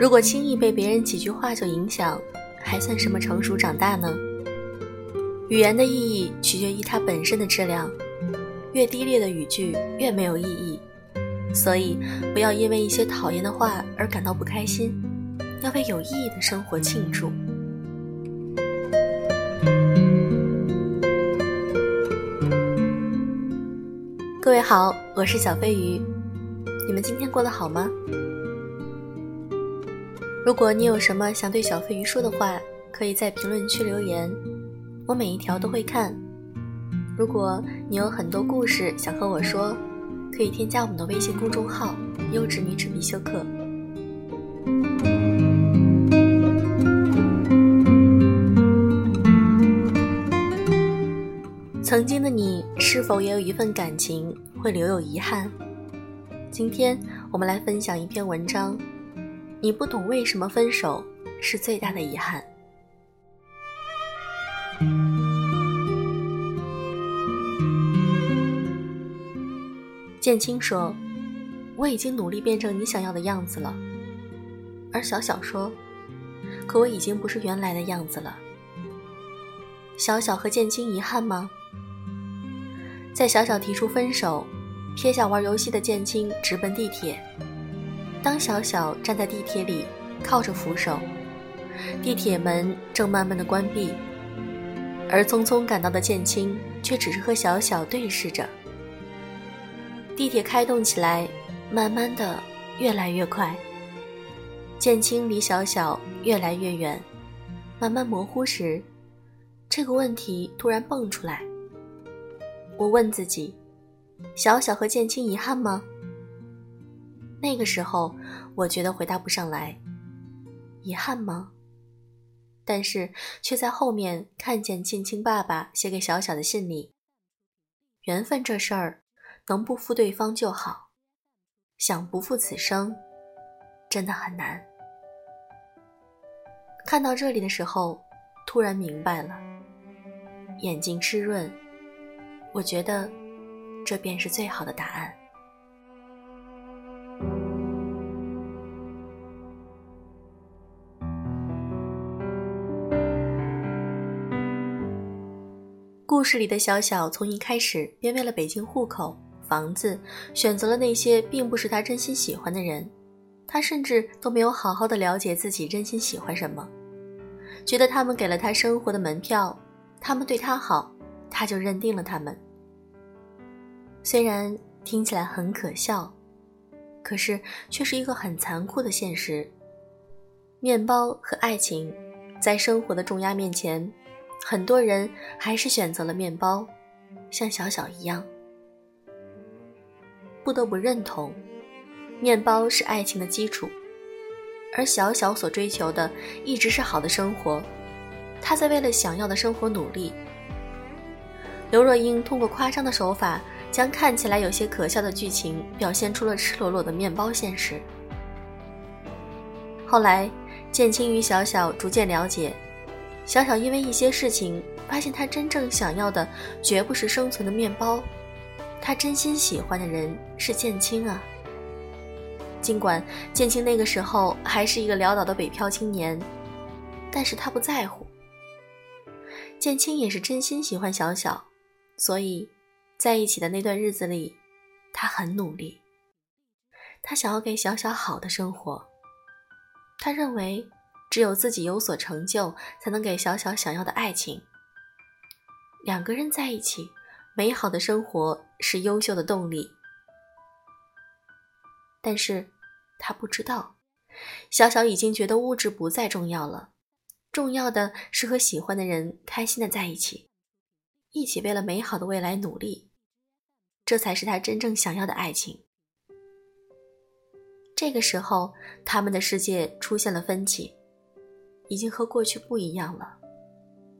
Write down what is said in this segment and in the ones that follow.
如果轻易被别人几句话就影响，还算什么成熟长大呢？语言的意义取决于它本身的质量，越低劣的语句越没有意义。所以，不要因为一些讨厌的话而感到不开心，要为有意义的生活庆祝。各位好，我是小飞鱼，你们今天过得好吗？如果你有什么想对小飞鱼说的话，可以在评论区留言，我每一条都会看。如果你有很多故事想和我说，可以添加我们的微信公众号“优质女子必修课”。曾经的你，是否也有一份感情会留有遗憾？今天我们来分享一篇文章。你不懂为什么分手是最大的遗憾。建青说：“我已经努力变成你想要的样子了。”而小小说：“可我已经不是原来的样子了。”小小和建青遗憾吗？在小小提出分手，撇下玩游戏的建青直奔地铁。当小小站在地铁里，靠着扶手，地铁门正慢慢的关闭，而匆匆赶到的建青却只是和小小对视着。地铁开动起来，慢慢的，越来越快。建青离小小越来越远，慢慢模糊时，这个问题突然蹦出来。我问自己：小小和建青遗憾吗？那个时候，我觉得回答不上来。遗憾吗？但是却在后面看见建青爸爸写给小小的信里：缘分这事儿，能不负对方就好，想不负此生，真的很难。看到这里的时候，突然明白了，眼睛湿润。我觉得，这便是最好的答案。故事里的小小从一开始便为了北京户口、房子，选择了那些并不是他真心喜欢的人。他甚至都没有好好的了解自己真心喜欢什么，觉得他们给了他生活的门票，他们对他好。他就认定了他们。虽然听起来很可笑，可是却是一个很残酷的现实。面包和爱情，在生活的重压面前，很多人还是选择了面包，像小小一样。不得不认同，面包是爱情的基础，而小小所追求的一直是好的生活。他在为了想要的生活努力。刘若英通过夸张的手法，将看起来有些可笑的剧情表现出了赤裸裸的面包现实。后来，建青与小小逐渐了解，小小因为一些事情，发现他真正想要的绝不是生存的面包，他真心喜欢的人是建青啊。尽管建青那个时候还是一个潦倒的北漂青年，但是他不在乎。建青也是真心喜欢小小。所以，在一起的那段日子里，他很努力。他想要给小小好的生活。他认为，只有自己有所成就，才能给小小想要的爱情。两个人在一起，美好的生活是优秀的动力。但是，他不知道，小小已经觉得物质不再重要了，重要的是和喜欢的人开心的在一起。一起为了美好的未来努力，这才是他真正想要的爱情。这个时候，他们的世界出现了分歧，已经和过去不一样了。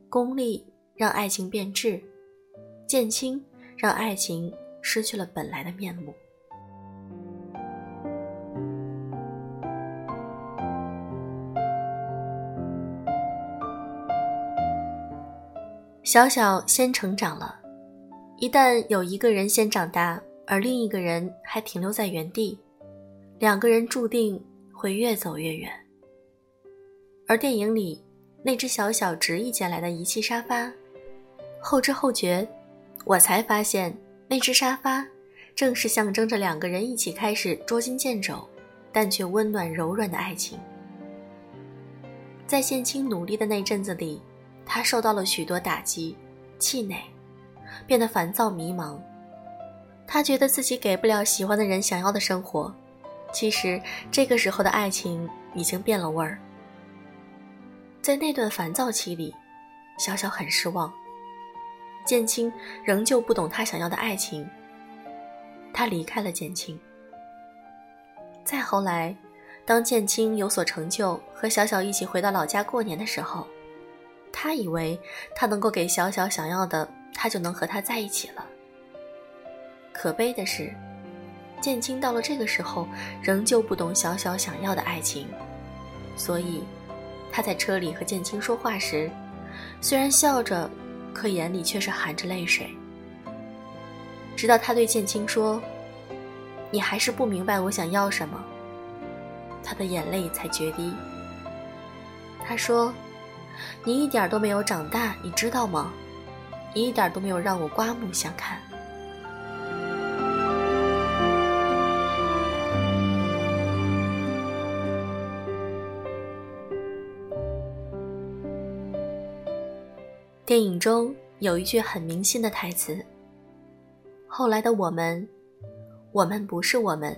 功利让爱情变质，渐轻让爱情失去了本来的面目。小小先成长了，一旦有一个人先长大，而另一个人还停留在原地，两个人注定会越走越远。而电影里那只小小执意捡来的仪器沙发，后知后觉，我才发现那只沙发正是象征着两个人一起开始捉襟见肘，但却温暖柔软的爱情。在现青努力的那阵子里，他受到了许多打击，气馁，变得烦躁迷茫。他觉得自己给不了喜欢的人想要的生活。其实这个时候的爱情已经变了味儿。在那段烦躁期里，小小很失望。建青仍旧不懂他想要的爱情。他离开了建青。再后来，当建青有所成就，和小小一起回到老家过年的时候，他以为他能够给小小想要的，他就能和他在一起了。可悲的是，建青到了这个时候，仍旧不懂小小想要的爱情，所以。他在车里和建青说话时，虽然笑着，可眼里却是含着泪水。直到他对建青说：“你还是不明白我想要什么。”他的眼泪才决堤。他说：“你一点都没有长大，你知道吗？你一点都没有让我刮目相看。”电影中有一句很明心的台词：“后来的我们，我们不是我们。”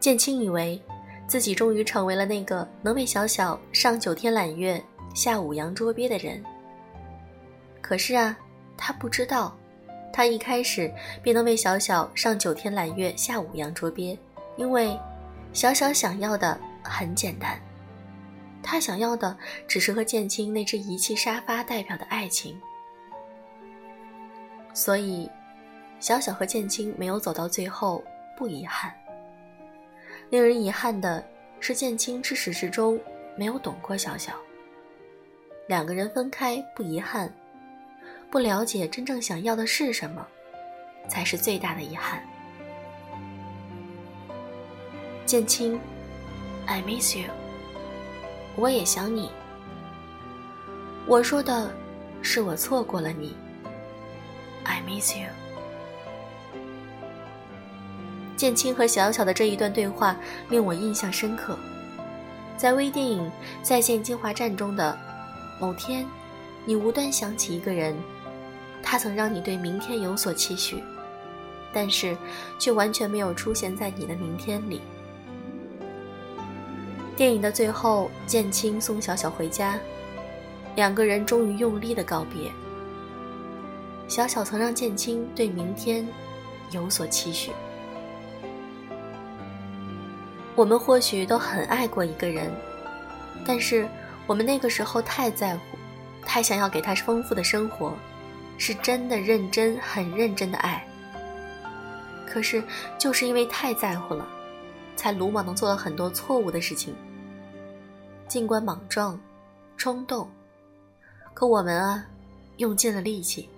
建青以为自己终于成为了那个能为小小上九天揽月、下五洋捉鳖的人。可是啊，他不知道，他一开始便能为小小上九天揽月、下五洋捉鳖，因为小小想要的很简单。他想要的只是和建青那只遗弃沙发代表的爱情，所以小小和建青没有走到最后，不遗憾。令人遗憾的是，建青至始至终没有懂过小小。两个人分开不遗憾，不了解真正想要的是什么，才是最大的遗憾。建青，I miss you。我也想你。我说的，是我错过了你。I miss you。建青和小小的这一段对话令我印象深刻。在微电影《再见金华站》中的某天，你无端想起一个人，他曾让你对明天有所期许，但是却完全没有出现在你的明天里。电影的最后，建青送小小回家，两个人终于用力的告别。小小曾让建青对明天有所期许。我们或许都很爱过一个人，但是我们那个时候太在乎，太想要给他丰富的生活，是真的认真、很认真的爱。可是就是因为太在乎了，才鲁莽的做了很多错误的事情。尽管莽撞、冲动，可我们啊，用尽了力气，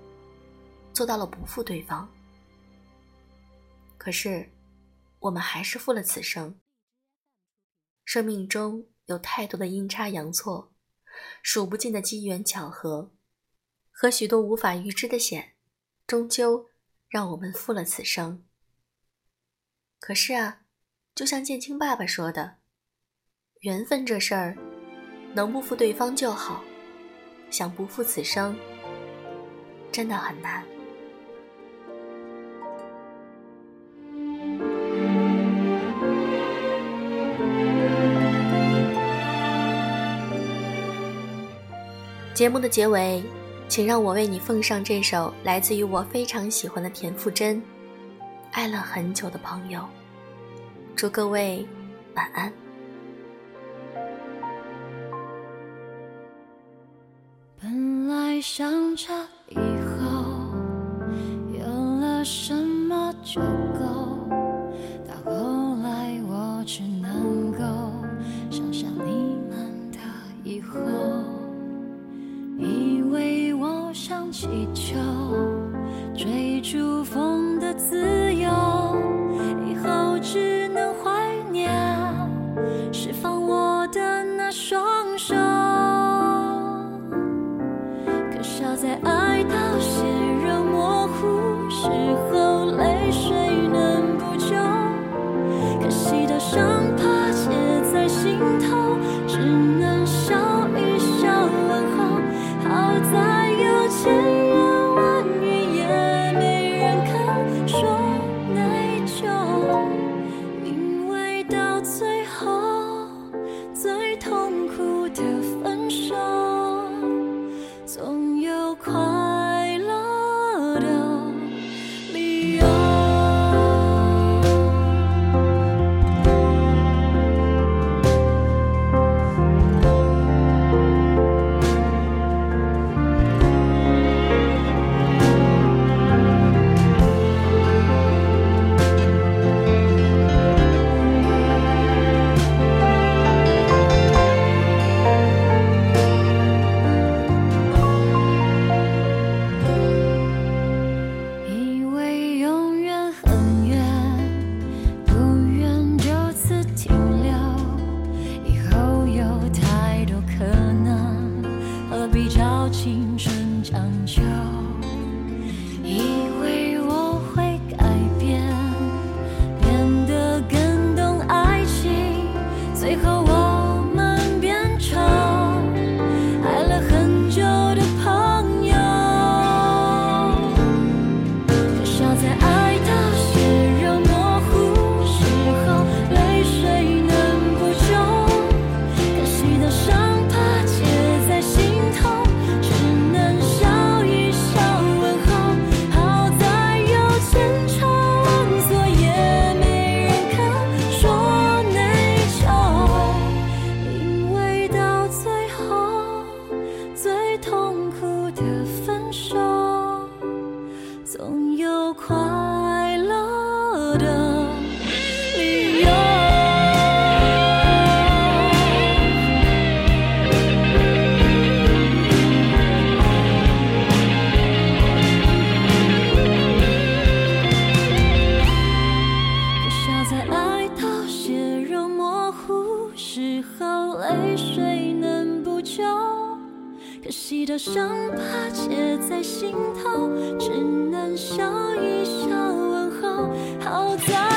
做到了不负对方。可是，我们还是负了此生。生命中有太多的阴差阳错，数不尽的机缘巧合，和许多无法预知的险，终究让我们负了此生。可是啊，就像建青爸爸说的。缘分这事儿，能不负对方就好，想不负此生，真的很难。节目的结尾，请让我为你奉上这首来自于我非常喜欢的田馥甄《爱了很久的朋友》，祝各位晚安。想着以后有了什么就够，祈求追逐风的自由，以后只能怀念，释放我的那双手。可笑在爱到血肉模糊时候，泪水能补救，可惜的伤疤结在心头。青春将就我的理由。可笑在爱到血肉模糊时候泪水能补救可惜的伤疤结在心头只能笑一笑。好在